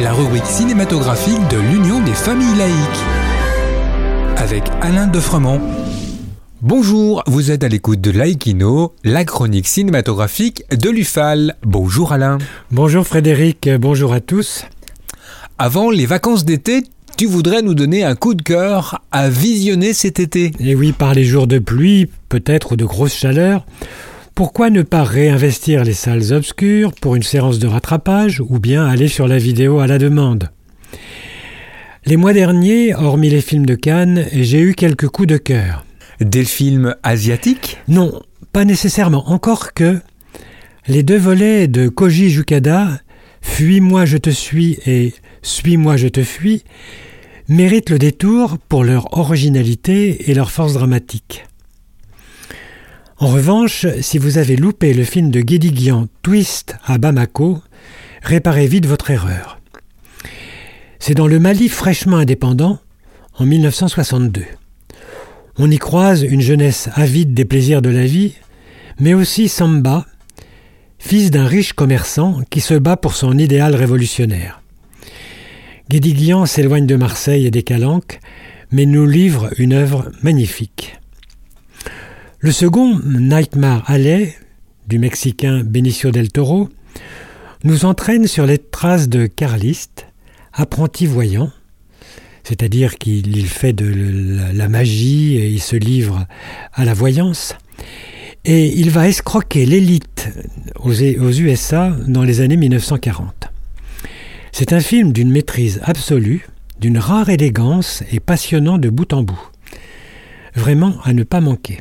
La rubrique cinématographique de l'Union des familles laïques. Avec Alain Defremont. Bonjour, vous êtes à l'écoute de Laïkino, la chronique cinématographique de l'UFAL. Bonjour Alain. Bonjour Frédéric, bonjour à tous. Avant les vacances d'été, tu voudrais nous donner un coup de cœur à visionner cet été? Et oui, par les jours de pluie, peut-être ou de grosse chaleur, pourquoi ne pas réinvestir les salles obscures pour une séance de rattrapage ou bien aller sur la vidéo à la demande? Les mois derniers, hormis les films de Cannes, j'ai eu quelques coups de cœur. Des films asiatiques? Non, pas nécessairement, encore que les deux volets de Koji Jukada, Fuis-moi je te suis et Suis-moi je te fuis, méritent le détour pour leur originalité et leur force dramatique. En revanche, si vous avez loupé le film de Guédiguian Twist à Bamako, réparez vite votre erreur. C'est dans le Mali fraîchement indépendant, en 1962. On y croise une jeunesse avide des plaisirs de la vie, mais aussi Samba, fils d'un riche commerçant qui se bat pour son idéal révolutionnaire. Guédiguian s'éloigne de Marseille et des Calanques, mais nous livre une œuvre magnifique. Le second, Nightmare Alley, du Mexicain Benicio del Toro, nous entraîne sur les traces de Carliste, apprenti voyant, c'est-à-dire qu'il fait de la magie et il se livre à la voyance, et il va escroquer l'élite aux USA dans les années 1940. C'est un film d'une maîtrise absolue, d'une rare élégance et passionnant de bout en bout. Vraiment à ne pas manquer.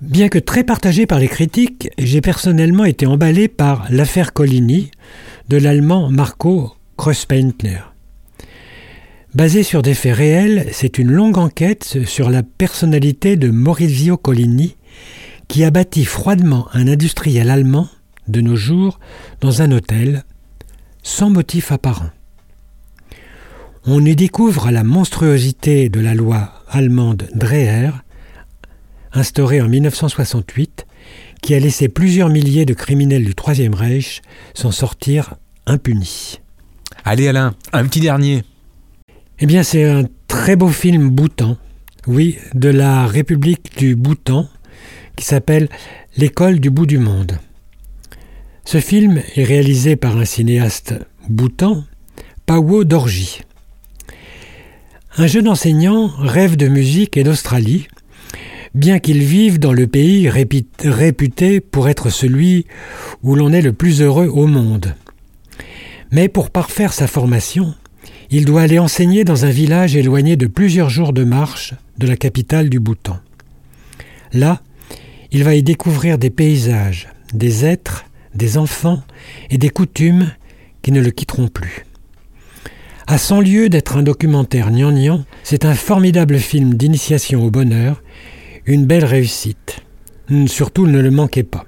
Bien que très partagé par les critiques, j'ai personnellement été emballé par l'affaire Collini de l'allemand Marco Kreuzpaintner. Basé sur des faits réels, c'est une longue enquête sur la personnalité de Maurizio Collini qui a bâti froidement un industriel allemand de nos jours dans un hôtel sans motif apparent. On y découvre la monstruosité de la loi allemande Dreher instauré en 1968, qui a laissé plusieurs milliers de criminels du Troisième Reich s'en sortir impunis. Allez Alain, un petit dernier. Eh bien c'est un très beau film Bhoutan, oui, de la République du Bhoutan, qui s'appelle L'école du bout du monde. Ce film est réalisé par un cinéaste bhoutan, Pawo Dorji. Un jeune enseignant rêve de musique et d'Australie, bien qu'il vive dans le pays réputé pour être celui où l'on est le plus heureux au monde. Mais pour parfaire sa formation, il doit aller enseigner dans un village éloigné de plusieurs jours de marche de la capitale du Bhoutan. Là, il va y découvrir des paysages, des êtres, des enfants et des coutumes qui ne le quitteront plus. À cent lieu d'être un documentaire gnangnan, c'est un formidable film d'initiation au bonheur une belle réussite. Surtout, ne le manquez pas.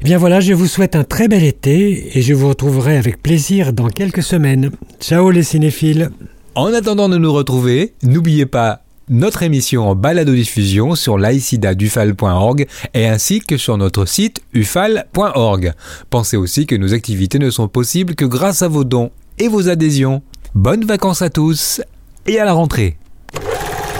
Eh bien voilà, je vous souhaite un très bel été et je vous retrouverai avec plaisir dans quelques semaines. Ciao les cinéphiles. En attendant de nous retrouver, n'oubliez pas notre émission en balado-diffusion sur laicidadufal.org et ainsi que sur notre site ufal.org. Pensez aussi que nos activités ne sont possibles que grâce à vos dons et vos adhésions. Bonnes vacances à tous et à la rentrée.